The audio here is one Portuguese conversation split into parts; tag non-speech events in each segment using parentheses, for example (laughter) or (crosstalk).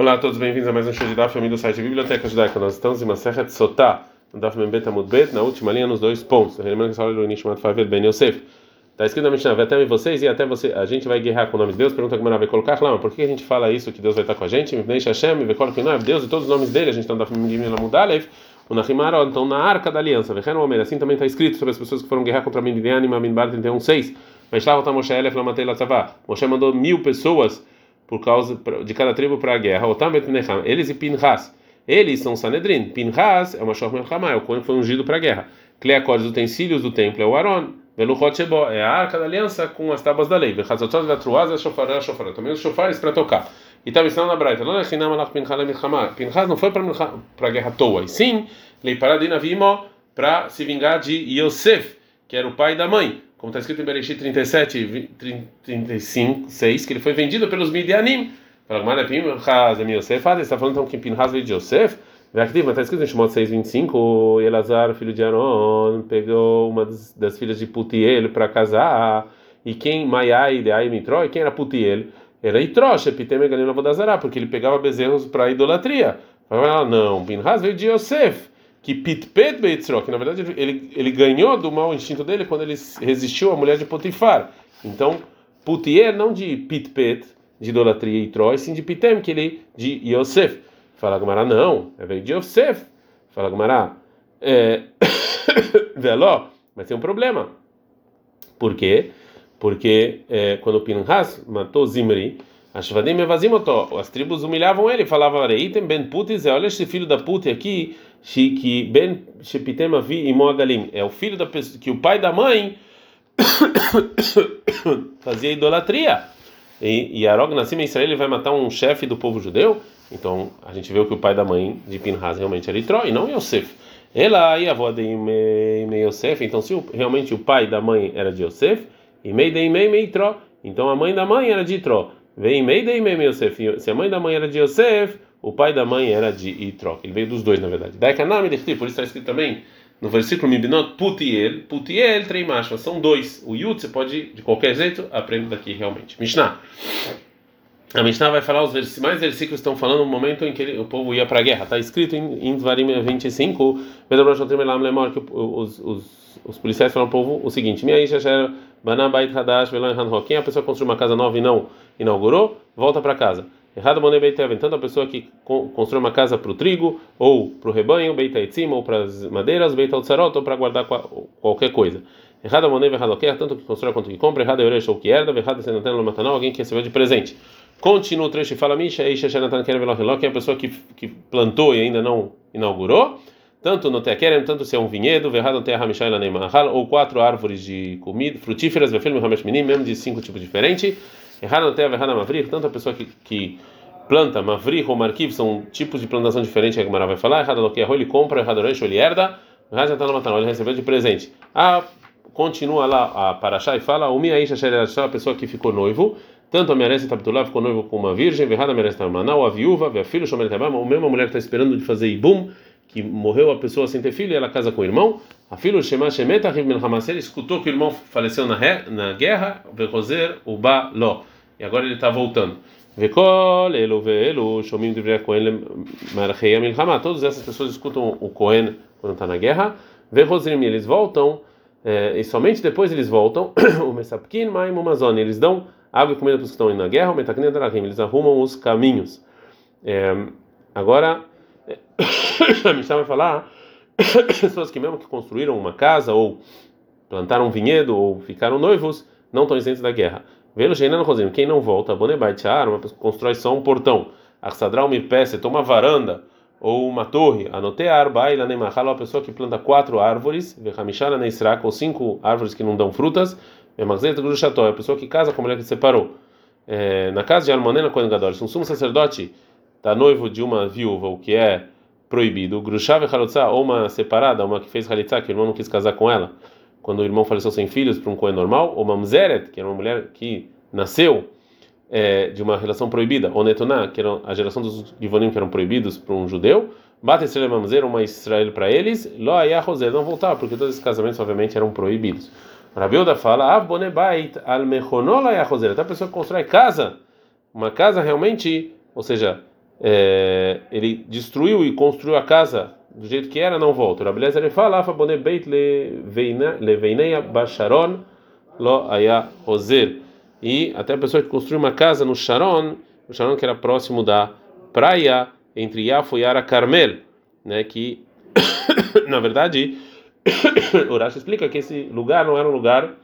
Olá a todos, bem-vindos a mais um show de Daf, amigo do site Biblioteca Judaica. Nós estamos em Masechet Sotá, no Daf Membet Amud na última linha, nos dois pontos. Lembrando que essa aula é do Nishmat Favel Ben Yosef. Está escrito na Mishnah, até vocês e até você. A gente vai guerrear com o nome de Deus. Pergunta como vai colocar lá, por que a gente fala isso, que Deus vai estar com a gente? Mipnei Hashem, Vekol Kinoi, Deus e todos os nomes dele. A gente está no Daf Membet Amud Alev, o Nahimarot, então na Arca da Aliança. Assim também está escrito sobre as pessoas que foram guerrear contra Midian e Maminbar 31.6. Mas lá volta Moshe Elef Lamatei Latzavá. Moshe mandou mil pessoas por causa de cada tribo para a guerra. Eles e Pinhas. Eles são Sanedrin. Pinhas é uma Shor Melchama, é o que foi ungido para a guerra. Cleacores, os utensílios do templo é o Aron. Veluchot Shebo é a arca da aliança com as tábuas da lei. Vechazotot Vatruaz é Shofar, Shofar. Também os shofares para tocar. E está ensinando na Braita. Não é Hinam Alach Pinhas não foi para a guerra à toa. E sim, Leiparadina Vimo para se vingar de Yosef, que era o pai da mãe como está escrito em Bereshit 37, 35, 6, que ele foi vendido pelos Midianim. Ah, está falando então que Pinhas veio de Yosef? Mas está escrito em Shemot 6:25, Elazar, filho de Aaron, pegou uma das, das filhas de Putiel para casar. E quem, Maiai, de Mitró, e quem era Putiel? Era Itró, Shepitem Egalim Vodazará, porque ele pegava bezerros para idolatria. Fala, não, Pinhas veio de Yosef que Pitpet Beitzro, que na verdade ele, ele ganhou do mau instinto dele quando ele resistiu à mulher de Potifar. Então, Putier não de Pitpet, de idolatria e Troy, sim de Pitem, que ele de Yosef. Fala Gamara, não, é veio de Yosef. Fala Gamara, é. (coughs) Veló, mas tem um problema. Por quê? Porque é, quando Pinhas matou Zimri, as tribos humilhavam ele, falavam, Reitem ben Putis, olha esse filho da Puti aqui que ben shepitem avi imoagalim é o filho da pessoa que o pai da mãe fazia idolatria e, e Arog nasceu em Israel ele vai matar um chefe do povo judeu então a gente vê que o pai da mãe de Pinhas realmente era Itró e não Yosef ela e avó de Yosef então se o, realmente o pai da mãe era de Yosef e mei de Itró então a mãe da mãe era de Itró vem mei de Yosef se a mãe da mãe era de Yosef o pai da mãe era de Itro. Ele veio dos dois, na verdade. Daikanami Dechti, por isso está escrito também no versículo Mibinot, Putiel, Putiel, Treimash, são dois. O Yud você pode, de qualquer jeito, aprender daqui realmente. Mishnah. A Mishnah vai falar os mais versículos estão falando no momento em que ele, o povo ia para a guerra. Está escrito em, em Dvarim 25, que os, os, os policiais falam ao povo o seguinte: Quem é a pessoa construiu uma casa nova e não inaugurou, volta para casa. Errado tanto a pessoa que constrói uma casa para o trigo, ou para o rebanho, Beitaitzim, ou para as madeiras, Beitautzarot, ou para guardar qualquer coisa. Errado tanto que constrói quanto que compra, errado Euresh ou que herda, errado Senatan Lomatanal, alguém que recebeu de presente. Continua o trecho e fala Misha, Eisha Shanatan Kerevelocheló, que é a pessoa que, que plantou e ainda não inaugurou. Tanto no Teakerem, tanto se é um vinhedo, Verhado Terra Mishaila Neimahal, ou quatro árvores de comida, frutíferas, Vefilme Hamesh Minim, mesmo de cinco tipos diferentes. Errado no teve errado mavrih, tanto a pessoa que, que planta mavrih ou marquiv são tipos de plantação diferentes que a Gemara vai falar. Errado no que ele compra, errado no ele herda. Errado está no matanol, ele recebeu de presente. Ah, continua lá a Parashá e fala: O Miaisha a pessoa que ficou noivo. Tanto a Merece Tabtulá ficou noivo com uma virgem, Verrada Merece Tamanau, a viúva, a filho, Shomer Tabama, ou mesmo a mulher que está esperando de fazer Ibum, que morreu a pessoa sem ter filho e ela casa com o irmão. A filho Shema Shemeta, Riv Melhamasel, escutou que o irmão faleceu na, na guerra, Verrozer, Uba Ló e agora ele está voltando. Vekol, elo, velo, shomim de Cohen, marchei a milchama. Todas essas pessoas escutam o Cohen quando está na guerra. Verrozrim, eles voltam, é, e somente depois eles voltam. (coughs) O Mesapkin, Maim, Amazônia, eles dão água e comida para os que estão indo na guerra. Eles arrumam os caminhos. É, agora, (coughs) a Mishnah vai falar (coughs) pessoas que mesmo que construíram uma casa ou plantaram um vinhedo ou ficaram noivos não estão isentos da guerra. Velo Sheinano Rosim, quem não volta, Bonebai uma pessoa constrói só um portão, Arsadral Mirpese, toma uma varanda ou uma torre, Anotear, Baila Nemahal, uma pessoa que planta quatro árvores, ou cinco árvores que não dão frutas, É a pessoa que casa com a mulher que separou. É, na casa de Almanena Kohen Gadol, se um sumo sacerdote está noivo de uma viúva, o que é proibido, Grushav Halotzah, ou uma separada, uma que fez Halitzah, que o irmão não quis casar com ela, quando o irmão faleceu sem filhos para um Cohen normal, ou Mamzeret, que era uma mulher que nasceu é, de uma relação proibida, ou Netoná, que era a geração dos Givonim que eram proibidos para um judeu, Bate Estrela Mamzer, uma Israel para eles, Lo Ayah não voltava, porque todos esses casamentos obviamente eram proibidos. Rabiuda fala, Av Bonebait al Mechonol Ayah Até a pessoa que constrói casa, uma casa realmente, ou seja, é, ele destruiu e construiu a casa do jeito que era, não volta. Ele fala, Afa bone beit leveineia basharon lo aya rozer. E até a pessoa que construiu uma casa no Sharon, o Sharon que era próximo da praia entre Yafo e Ara Carmel, né, que (coughs) na verdade (coughs) o Rashi explica que esse lugar não era um lugar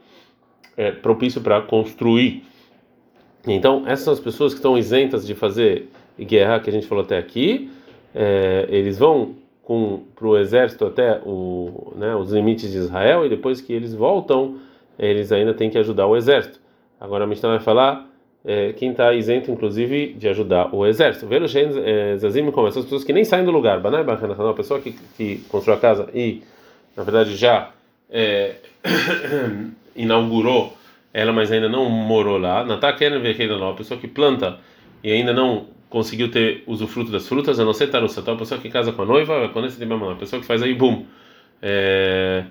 é, propício para construir. Então, essas são as pessoas que estão isentas de fazer guerra, que a gente falou até aqui. É, eles vão para o exército até o, né, os limites de Israel e depois que eles voltam, eles ainda têm que ajudar o exército. Agora a Mishnah vai falar é, quem está isento, inclusive, de ajudar o exército. Velo Zazim como essas pessoas que nem saem do lugar. Uma pessoa que, que construiu a casa e, na verdade, já é, (coughs) inaugurou ela, mas ainda não morou lá. Nataken Vekeida uma pessoa que planta e ainda não conseguiu ter usufruto das frutas, a não ser tarussa. A pessoa que casa com a noiva, quando esse tem a pessoa que faz aí, bum. É,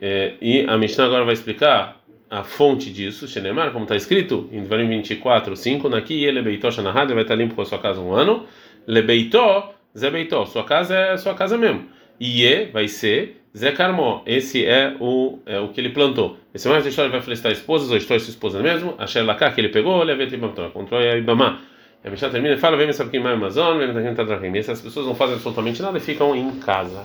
é, e a Mishnah agora vai explicar a fonte disso, Shenemar, como está escrito em Devarim 24, 5, Naki ele beitó shanahad, vai estar limpo com a sua casa um ano, lebeitó, zé beitó, sua casa é sua casa mesmo. Iê vai ser Zé Carmó, esse é o, é o que ele plantou. Esse mais da história vai felicitar esposas, ou estou sua esposa mesmo, a Sherlaká que ele pegou, levei a controle a Ibama. E a Mishnah termina e fala: Vem sabe quem mais Amazon, vem me Tadrahim. Essas pessoas não fazem absolutamente nada e ficam em casa.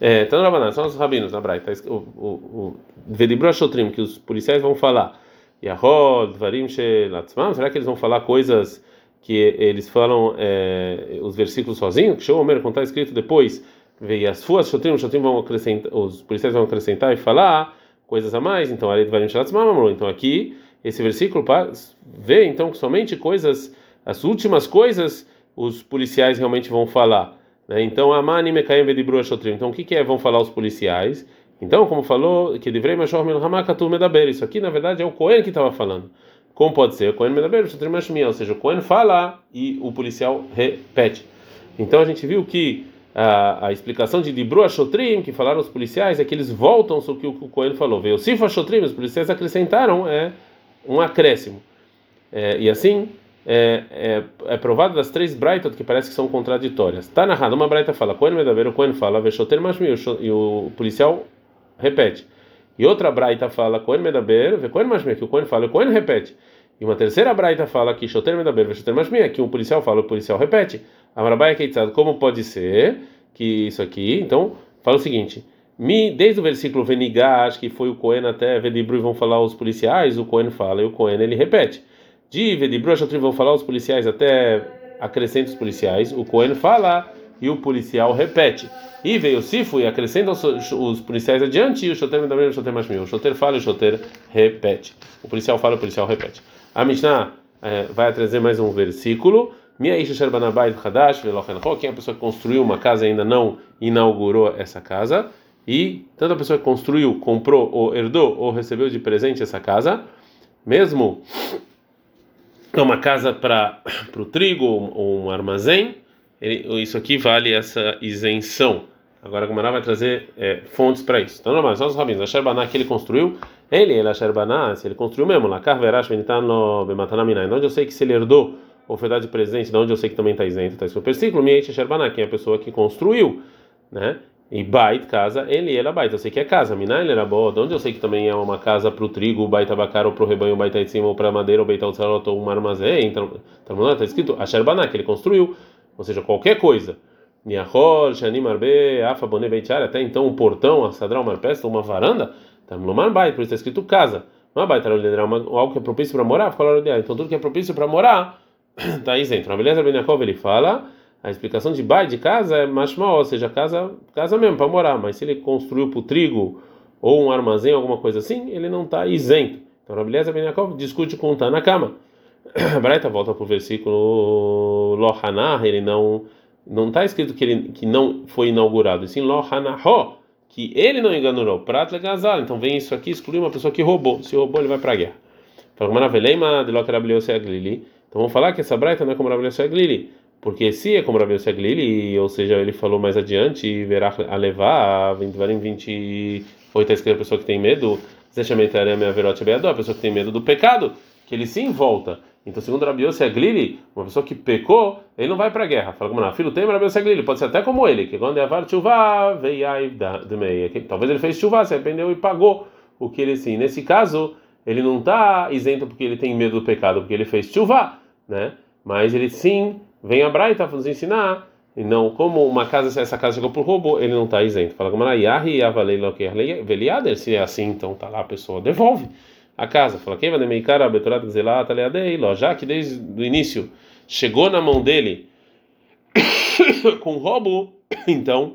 É, então, Rabaná, são os rabinos na Braita. O, o, Vedibro Shotrim, que os policiais vão falar. Yahod, Varim Shelatzmam, será que eles vão falar coisas que eles falam é, os versículos sozinhos? Que show, Homer, como está escrito depois. Veio as fuas Shotrim, os Shotrim vão acrescentar, os policiais vão acrescentar e falar coisas a mais. Então, Varim Shelatzmam, então aqui, esse versículo vê então somente coisas as últimas coisas os policiais realmente vão falar. Né? Então, Amani Mekaim Vedibru Ashotrim. Então, o que, que é, vão falar os policiais? Então, como falou, que Divrei Mashor Milhamakatum Medaber. Isso aqui, na verdade, é o Cohen que estava falando. Como pode ser? Cohen Medaber, Shotrim Mashmiel. Ou seja, o Cohen fala e o policial repete. Então, a gente viu que a, a explicação de Dibru Ashotrim, que falaram os policiais, é que eles voltam sobre o que o Cohen falou. Veio Sifa Ashotrim, os policiais acrescentaram é um acréscimo. É, e assim é, é, é, provado das três braitas que parece que são contraditórias. Está narrado, uma braita fala, Cohen Medaver, o Cohen fala, Veshoter Mashmi, e o policial repete. E outra braita fala, Cohen Medaber, Cohen Mashmi, que o Cohen fala, o Cohen repete. E uma terceira braita fala que Shoter Medaber, que o policial fala, o policial repete. Amarabai Keitzad, como pode ser que isso aqui? Então, fala o seguinte. Mi, desde o versículo Venigash, que foi o Cohen até Vedibru, vão falar os policiais, o Cohen fala e o Cohen ele repete de Vedibru vão falar os policiais até acrescenta os policiais, o Cohen fala e o policial repete. E veio Sifu e acrescenta os, os, policiais adiante e o Shoter também o Shoter mais O Shoter fala e o Shoter repete. O policial fala e o policial repete. A Mishnah é, vai trazer mais um versículo. Quem é a pessoa que construiu uma casa e ainda não inaugurou essa casa. E tanto a pessoa que construiu, comprou ou herdou ou recebeu de presente essa casa, mesmo é uma casa para (coughs) o trigo ou um armazém, ele, isso aqui vale essa isenção. Agora a Gomara vai trazer é, fontes para isso. Então, normal, são os rabinos. A Sherbaná que ele construiu, ele, ele, a Sherbaná, se ele construiu mesmo, lá, Carverash, no Bematanamina, onde eu sei que se ele herdou dado de presente, de onde eu sei que também está isento, está isso no versículo, Miete quem é a pessoa que construiu, né? E bait, casa, ele era bait. Eu sei que é casa. Mina, ele era. De onde eu sei que também é uma casa para o trigo, bait abacar, ou para o rebanho, bait de cima, ou para madeira, ou bait ao salot, ou um armazém. Então, está tá escrito Asherbaná, que ele construiu. Ou seja, qualquer coisa. Niahol, Shanim Arbe, Afa, Boné, Beitar, até então um portão, a sadra, uma pesta, uma varanda. Tamlomar bait, por isso está escrito casa. Uma bait, algo que é propício para morar. Então, tudo que é propício para morar está isento. Na beleza, Ben ele fala a explicação de bai de casa é mashma, ou seja, casa, casa mesmo para morar. Mas se ele construiu para o trigo ou um armazém, alguma coisa assim, ele não está isento. Então, Rabeleza Ben Yaakov discute com o Tanakama. A (clears throat) Braita volta para o versículo Lohanar, ele não não está escrito que ele que não foi inaugurado, e sim Lohanahó, que ele não enganou. Prata é gazal. Então vem isso aqui excluir uma pessoa que roubou. Se roubou, ele vai para a guerra. Fala, Maravilheima de Então vamos falar que essa Braita não é como Rabeleza Glili. Porque se é como Rabi Glili, ou seja, ele falou mais adiante, verá a levar, em 28 está escrito a pessoa que tem medo, a pessoa que tem medo do pecado, que ele sim volta. Então, segundo Rabi Yossi Aglili, uma pessoa que pecou, ele não vai para a guerra. Fala como não, filho tem Rabi Yossi Aglili, pode ser até como ele, que quando é avar chuva, veio de meia. Talvez ele fez chuva, se arrependeu e pagou o que ele sim. Nesse caso, ele não está isento porque ele tem medo do pecado, porque ele fez chuva, né? Mas ele sim vem a Braita nos ensinar e não, como uma casa, essa casa chegou por roubo, ele não está isento. Fala como Yahi Avaleil se é assim, então tá lá a pessoa devolve a casa. Fala quem vai demeicar a betorat zelat aleadei, já que desde o início chegou na mão dele (coughs) com roubo, (coughs) então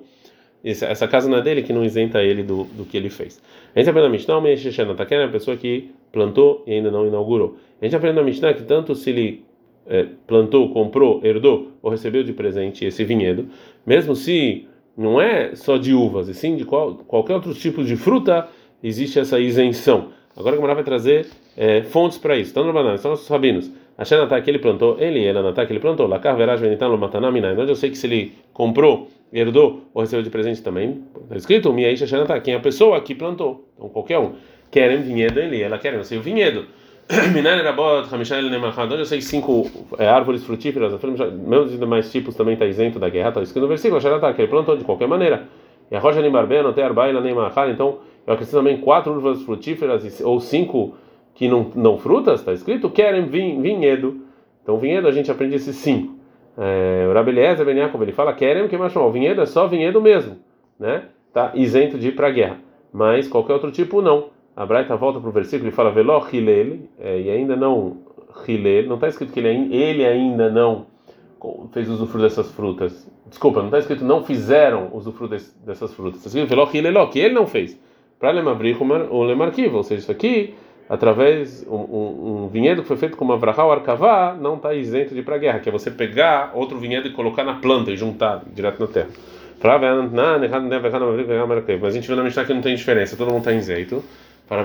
essa casa não é dele que não isenta ele do, do que ele fez. A gente aprende na Mishnah, o tá é a pessoa que plantou e ainda não inaugurou. A gente aprende na Mishnah que tanto se ele é, plantou, comprou, herdou ou recebeu de presente esse vinhedo, mesmo se não é só de uvas, e sim de qual, qualquer outro tipo de fruta, existe essa isenção. Agora a Gamara vai trazer é, fontes para isso. Então, no são nossos rabinos. A Xanatá que ele plantou, ele, ela Natá que ele plantou, Lacar Veraj Venitan Lomataná Minai. Onde eu sei que se ele comprou, herdou ou recebeu de presente também, está escrito, Miaisha Xanatá, quem é a pessoa que plantou. Então, qualquer um. Querem vinhedo, ele, ela querem, eu sei o vinhedo. (clears throat) Minar Rabot, Hamishal Nemachad, onde eu sei cinco é, árvores frutíferas, meus demais tipos também está isento da guerra, está escrito no versículo, que ele plantou de qualquer maneira. E a rocha Nimarbeno, até Arbaila Nemachad, então eu acrescento também quatro uvas frutíferas ou cinco que não, não frutas, está escrito, querem vinhedo. Então vinhedo a gente aprende esses cinco. É, o Rabeliezer Ben Yaakov, ele fala, querem que mais o vinhedo é só vinhedo mesmo, né? Tá isento de ir para a guerra. Mas qualquer outro tipo não. A Braita volta para o versículo e fala Veló Hilel, é, e ainda não Hilel, não está escrito que ele, ele ainda não fez usufruto dessas frutas. Desculpa, não está escrito não fizeram usufruto dessas frutas. Está escrito Veló Hileló, que ele não fez. Para lemabrir o lemarquivo, ou seja, isso aqui, através um, um, um, vinhedo que foi feito com uma vrahal arcavá, não está isento de ir para a guerra, que é você pegar outro vinhedo e colocar na planta e juntar direto na terra. Mas a gente vê na Mishnah que não tem diferença, todo mundo está isento. Para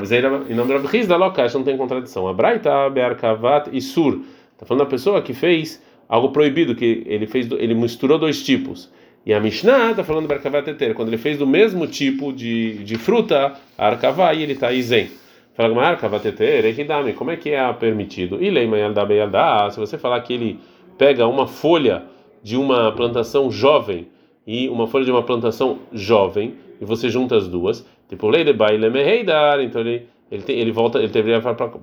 nome de Rabi Hizda, Lokash, não tem contradição. A Braita, Be'arkavat e Sur. Está falando da pessoa que fez algo proibido, que ele fez, ele misturou dois tipos. E a Mishnah está falando do Arkavat Eter, quando ele fez do mesmo tipo de, de fruta, a Arkavá, e ele está isento. Fala, mas Arkavat Eter, Ehidami, como é que é permitido? E Leima Yaldá Beyaldá, se você falar que ele pega uma folha de uma plantação jovem e uma folha de uma plantação jovem, e você junta as duas, Tipo, lei de baile meheidar, então ele ele, tem, ele volta ele deveria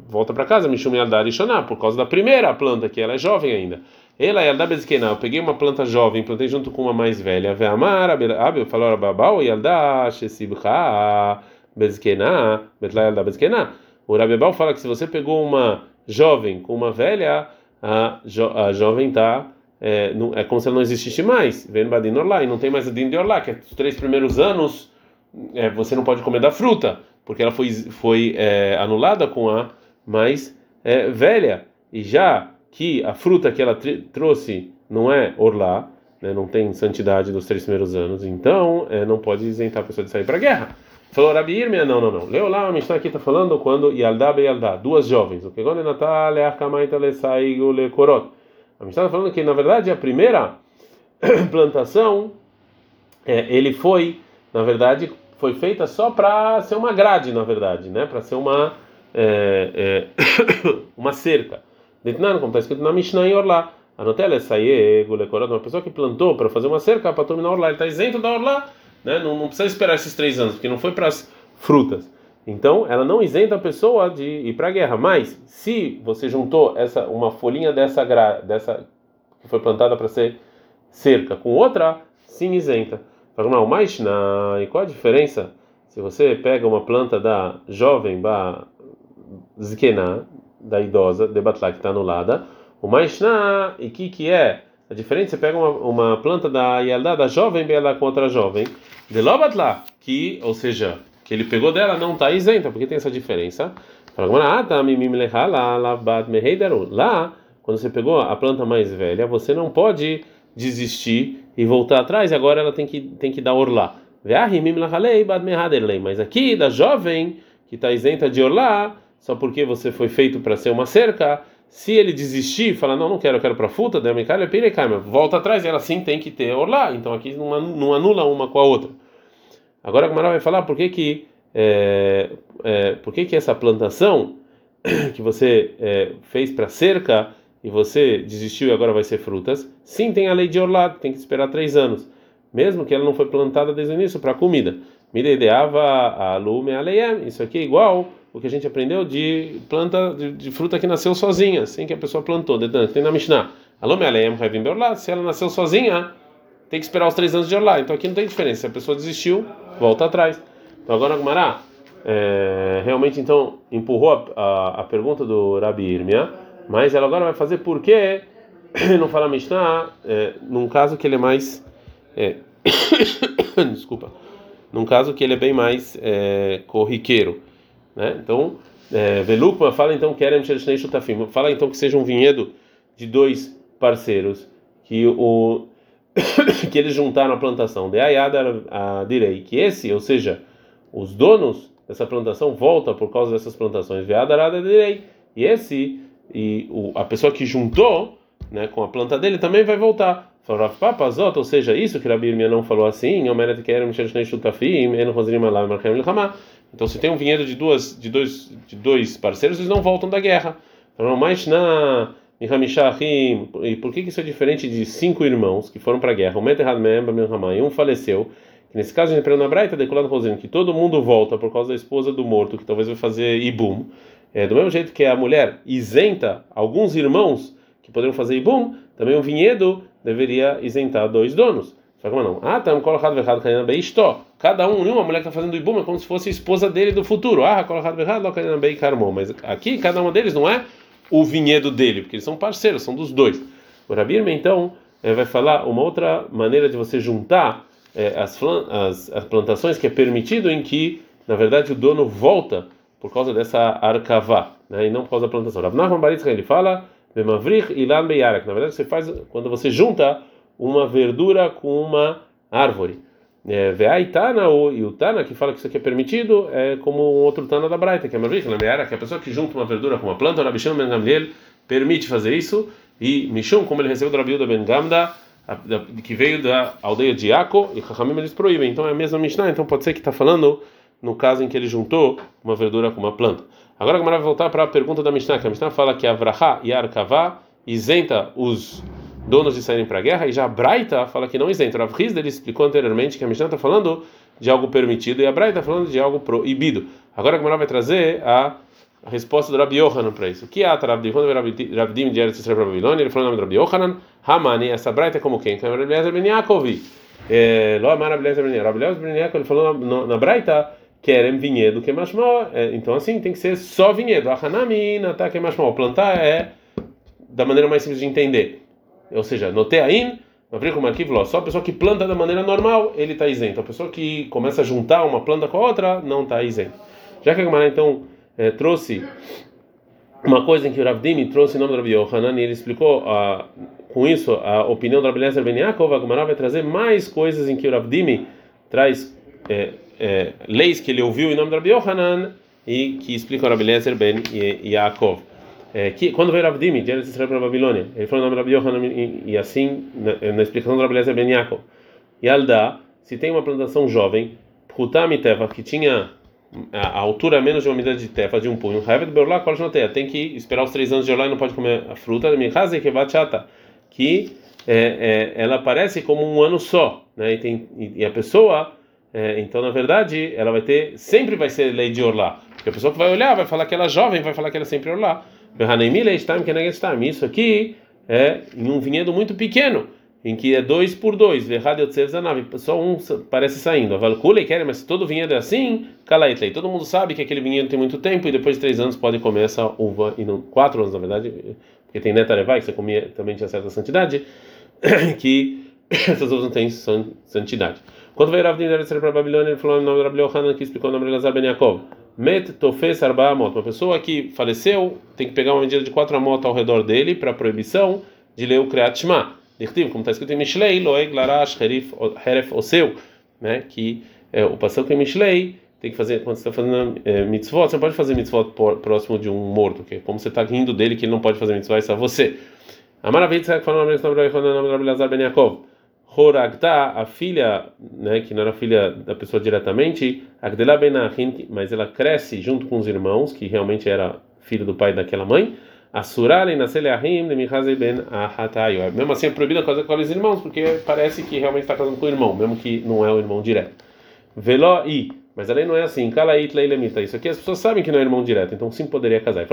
volta para casa mishum yaldar ishoná por causa da primeira planta que ela é jovem ainda. Ela yaldar bezkena, eu peguei uma planta jovem, plantei junto com uma mais velha. Ve'amar abe falou babau yaldar shesibcha bezkena, betla yaldar bezkena. O Rabebal fala que se você pegou uma jovem com uma velha, a, jo, a jovem tá é, não, é como se ela não existisse mais. Vem badin e não tem mais a de que é os três primeiros anos é, você não pode comer da fruta, porque ela foi, foi é, anulada com a mais é, velha. E já que a fruta que ela trouxe não é orlá, né, não tem santidade dos três primeiros anos, então é, não pode isentar a pessoa de sair para a guerra. Falou Rabi Irmia, não, não, não. Leu lá, a Mishnah aqui está falando quando Yaldá be Yaldá, duas jovens. O que é Natal é le le Korot. A Mishnah está falando que na verdade a primeira (coughs) plantação é, ele foi, na verdade, foi feita só para ser uma grade, na verdade, né? Para ser uma é, é, (coughs) uma cerca. Detnan, como está escrito na Mishnah em Orlá. Anotela saie gulecorot, uma pessoa que plantou para fazer uma cerca para terminar Orlá, ele está isento da Orlá, né? Não, não, precisa esperar esses três anos, porque não foi para as frutas. Então, ela não isenta a pessoa de ir para a guerra. Mas, se você juntou essa uma folhinha dessa dessa que foi plantada para ser cerca com outra, sim isenta. Fala, mais na e qual a diferença se você pega uma planta da jovem ba zikena, da idosa, de batla que está anulada, o mais na e que que é a diferença? Você pega uma, uma planta da yalda, da jovem bela com outra jovem, de lobatla, que, ou seja, que ele pegou dela não está isenta, porque tem essa diferença. Ah, tá, lá, quando você pegou a planta mais velha, você não pode desistir e voltar atrás, e agora ela tem que, tem que dar orlá. Mas aqui, da jovem, que está isenta de orlá, só porque você foi feito para ser uma cerca, se ele desistir, falar, não, não quero, eu quero para fruta, volta atrás, ela sim tem que ter orlá. Então aqui não, anula uma com a outra. Agora a Gamara vai falar por que que, é, é, por que, que essa plantação (coughs) que você é, fez para cerca e você desistiu e agora vai ser frutas, sim, tem a lei de Orlat, tem que esperar três anos, mesmo que ela não foi plantada desde o início para comida. Me ideava a lume aleyem, isso aqui é igual o que a gente aprendeu de planta de, de, fruta que nasceu sozinha, sem que a pessoa plantou. Tem na Mishnah. A lume aleyem vai vir se ela nasceu sozinha, tem que esperar os três anos de Orlat. Então aqui não tem diferença, se a pessoa desistiu, volta atrás. Então agora Gumará é, realmente então empurrou a, a, a, pergunta do Rabi Irmia, mas ela agora vai fazer por que (coughs) não fala Mishnah é, num caso que ele é mais é, (coughs) desculpa num caso que ele é bem mais é, corriqueiro, né? Então é, Velukma fala então que era fala então que seja um vinhedo de dois parceiros que o (coughs) que eles juntaram a plantação de Ayada a Direi, que esse, ou seja, os donos dessa plantação volta por causa dessas plantações. Veadarada Direi, e esse e o, a pessoa que juntou, né, com a planta dele também vai voltar. Papazot, ou seja, isso que Rabi Irmia não falou assim, então se tem um vinhedo de duas de dois de dois parceiros, eles não voltam da guerra. Mais na e por que isso é diferente de cinco irmãos que foram para a guerra? Um um faleceu. Nesse caso, a gente aprendeu na Braita, decolando Rosino, que todo mundo volta por causa da esposa do morto, que talvez vai fazer ibum. É, do mesmo jeito que a mulher isenta alguns irmãos que poderiam fazer ibum, também o vinhedo deveria isentar dois donos. Só que não. Ah, tá, colocado errado, cada um, uma mulher que está fazendo ibum é como se fosse esposa dele do futuro. Ah, colocado errado, mas aqui cada uma deles não é o vinhedo dele, porque eles são parceiros, são dos dois. O Rabirma, então, é, vai falar uma outra maneira de você juntar é, as, plantações que é permitido em que, na verdade, o dono volta por causa dessa arcavá, né, e não por causa da plantação. Rav Nachman ele fala, Bemavrich ilan beyarak. Na verdade, você faz quando você junta uma verdura com uma árvore. É, Veaitana ou e o Tana que fala que isso aqui é permitido é como um outro Tana da Braita, que é Mavrik, que é a pessoa que junta uma verdura com uma planta, o Rabishon Ben Gamliel permite fazer isso, e Mishum, como ele recebeu do Rabiuda Ben Gamda, que veio da aldeia de Yaco, e Chachamim eles proíbem, então é a mesma Mishnah, então pode ser que está falando no caso em que ele juntou uma verdura com uma planta. Agora a vai voltar para a pergunta da Mishnah, que a Mishnah fala que Avrahá e Arkavá isenta os donos de saírem para a guerra, e já a Braita fala que não isenta. Rav Hizda, ele explicou anteriormente que a Mishnah está falando de algo permitido e a Braita está falando de algo proibido. Agora a Gemara vai trazer a, resposta do Rabi Yohanan para isso. O que é a Rabdi? Quando Rabdim de Eretz Israel para Babilônia, ele falou o nome do Rabi Yohanan, Hamani, essa Braita é como quem? Que é Rabi Lezer Ben Yaakov. É, Lo Amar Rabi Lezer Ben Yaakov. Lezer Ben Yaakov, ele falou na, Braita, querem vinhedo que é mashmal. É, então assim, tem que ser só vinhedo. A Hanami, Natá que mashmal. Plantar é da maneira mais simples de entender ou seja, noteain, só a pessoa que planta da maneira normal, ele está isento. A pessoa que começa a juntar uma planta com a outra, não está isento. Já que a Gemara, então, é, trouxe uma coisa em que o Ravdimi trouxe o nome do Rabi Yohanan, e ele explicou uh, com isso a opinião do Rabi Lezer Ben Yaakov, a Gemara vai trazer mais coisas em que o Ravdimi traz é, é, leis que ele ouviu em nome do Rabi Yohanan e que explicam o Rabi Lezer Ben Yaakov é, que quando veio Rav Dimi, de Eretz Israel para a Babilônia, ele falou o nome de Rabi Yohanan e, assim, na, na, explicação do Rabi Lezer Ben Yaakov, Yalda, se tem uma plantação jovem, Prutam Teva, que tinha a, altura menos de uma medida de tefa, de um punho, Havet Beorlá, tem que esperar os três anos de Orlá e não pode comer a fruta, que é, é, ela parece como um ano só, né? e, tem, e, e a pessoa, é, então na verdade, ela vai ter, sempre vai ser lei de Orlá, porque a pessoa que vai olhar vai falar que ela é jovem, vai falar que ela é sempre Orlá. Isso aqui é em um vinhedo muito pequeno, em que é dois por dois, só um parece saindo. Mas se todo vinhedo é assim, todo mundo sabe que aquele vinhedo tem muito tempo e depois de três anos pode comer essa uva, e não, quatro anos na verdade, porque tem netarevai, que você comia também tinha certa santidade, (coughs) que (coughs) essas uvas não têm santidade. Quando veio Rav Din para a Babilônia, ele falou o nome do Rabi Yohanan, que explicou o nome de Lazar Ben Yaakov. Met tofes arba amot. Uma pessoa que faleceu tem que pegar uma medida de quatro amot ao redor dele para proibição de ler o Kriyat Shema. Como está escrito em Mishlei, loeg larash heref oseu, né? Que é, o passão que em Mishlei tem que fazer quando você está fazendo é, mitzvot, você não pode fazer mitzvot próximo de um morto, é como você está rindo dele que ele não pode fazer mitzvot, é você. A maravilha que fala o nome Lazar Ben Yaakov. Horagta, a filha, né, que não era filha da pessoa diretamente, mas ela cresce junto com os irmãos, que realmente era filho do pai daquela mãe. Mesmo assim é proibida casar com os irmãos, porque parece que realmente está casando com o irmão, mesmo que não é o irmão direto. Veló i. Mas a lei não é assim. Isso aqui as pessoas sabem que não é irmão direto, então sim poderia casar.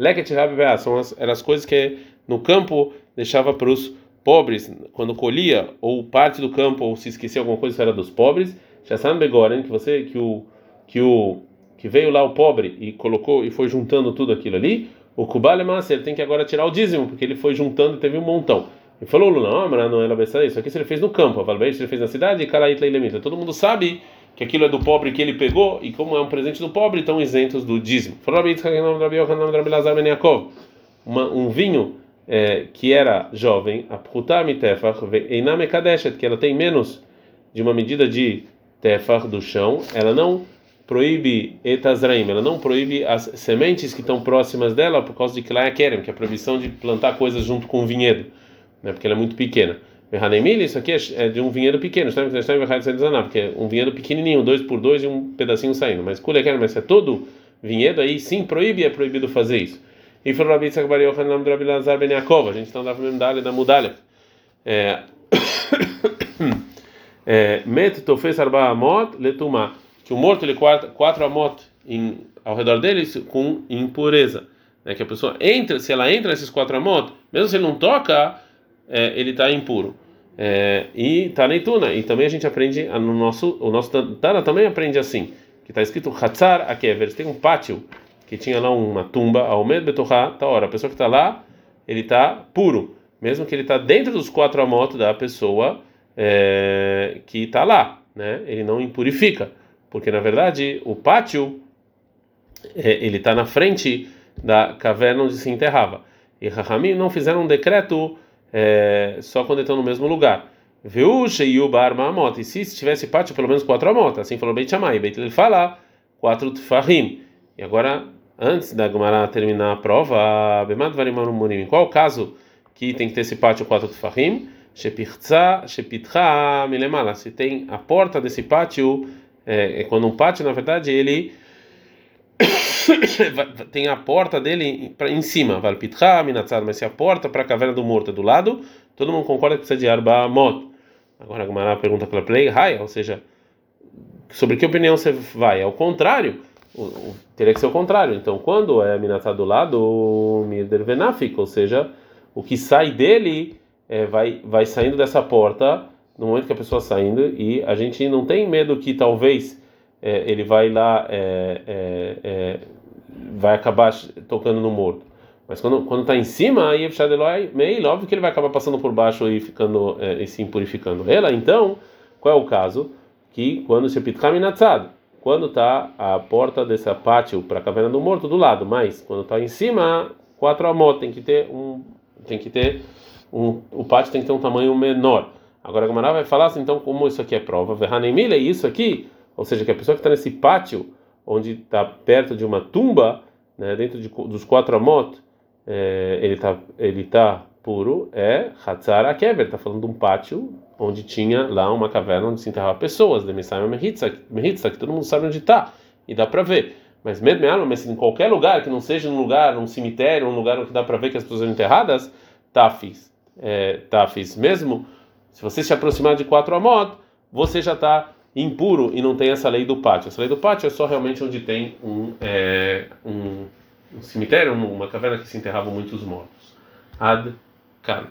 Leket são as, eram as coisas que no campo deixava para os pobres, quando colhia, ou parte do campo, ou se esquecia alguma coisa, isso era dos pobres. Shassan Begoren, que você, que o, que o, que veio lá o pobre e colocou e foi juntando tudo aquilo ali. O Kubale Massa, ele tem que agora tirar o dízimo, porque ele foi juntando e teve um montão. Ele falou, não, mas não é isso aqui se ele fez no campo, a ele fez na cidade, e Todo mundo sabe que aquilo é do pobre que ele pegou, e como é um presente do pobre, estão isentos do dízimo. Falou, um vinho é, que era jovem, que ela tem menos de uma medida de Tefach do chão, ela não proíbe etazraim, ela não proíbe as sementes que estão próximas dela por causa de Klaya Kerem, que é a proibição de plantar coisas junto com o vinhedo, né, porque ela é muito pequena. Isso aqui é de um vinhedo pequeno, porque é um vinhedo pequenininho, dois por dois e um pedacinho saindo. Mas mas é todo vinhedo aí, sim, proíbe, é proibido fazer isso. E falou Rabi Tzak Bar Yochanan Rabi Lazar Ben Yaakov. A gente está na medalha da mudalha. É, (coughs) é, Met tofes arba amot letuma. Que o morto ele quatro, quatro amot em, ao redor dele com impureza. É que a pessoa entra, se ela entra nesses quatro amot, mesmo se ele não toca, é, ele está impuro. É, e está neituna. E também a gente aprende no nosso, o nosso Tana também aprende assim, que está escrito Hatzar Akever. Tem um pátio que tinha lá uma tumba, ao medo betorá, tá hora. A pessoa que está lá, ele está puro, mesmo que ele está dentro dos quatro amotos da pessoa é, que está lá, né? Ele não impurifica, porque na verdade o pátio é, ele está na frente da caverna onde se enterrava. E Rahamim não fizeram um decreto é, só quando estão no mesmo lugar. Viu Sheyubar Mamot. E se tivesse pátio, pelo menos quatro amotas. Assim falou Beit Shammai. Beit ele fala quatro tfahim. E agora antes da Gumara terminar a prova, em qual caso que tem que ter esse pátio 4 tefahim? Shepitcha milemala. Se tem a porta desse pátio, é, é quando um pátio, na verdade, ele (coughs) tem a porta dele em cima, valpitcha minatzad, mas se a porta para a caverna do morto é do lado, todo mundo concorda que precisa de arba moto. Agora a Gumara pergunta para play, ou seja, sobre que opinião você vai? É o contrário teria que ser o contrário. Então, quando é minatá do lado, o mirder venafik, ou seja, o que sai dele é, vai, vai saindo dessa porta no momento que a pessoa saindo e a gente não tem medo que talvez é, ele vai lá é, é, é vai acabar tocando no morto. Mas quando quando está em cima, aí é meio óbvio que ele vai acabar passando por baixo e ficando é, e se impurificando. Ela, então, qual é o caso? Que quando se pitcha minatzad, quando está a porta dessa pátio para a caverna do morto do lado, mas quando está em cima, quatro amot tem que ter um, tem que ter um, o pátio tem que ter um tamanho menor. Agora a Gamara vai falar assim, então como isso aqui é prova, verhanemile é isso aqui, ou seja, que a pessoa que está nesse pátio onde está perto de uma tumba, né, dentro de, dos quatro amot, é, ele está ele tá puro, é Hatzar Akever, está falando de um pátio onde tinha lá uma caverna onde se enterrava pessoas, de Messiah Mehitza, que todo mundo sabe onde está, e dá para ver. Mas mesmo mas em qualquer lugar, que não seja um lugar, um cemitério, um lugar onde dá para ver que as pessoas são enterradas, tafis, é, tafis. Mesmo se você se aproximar de quatro amot, você já está impuro e não tem essa lei do pátio. Essa lei do pátio é só realmente onde tem um, é, um, um cemitério, uma caverna que se enterravam muitos mortos. Ad Kan.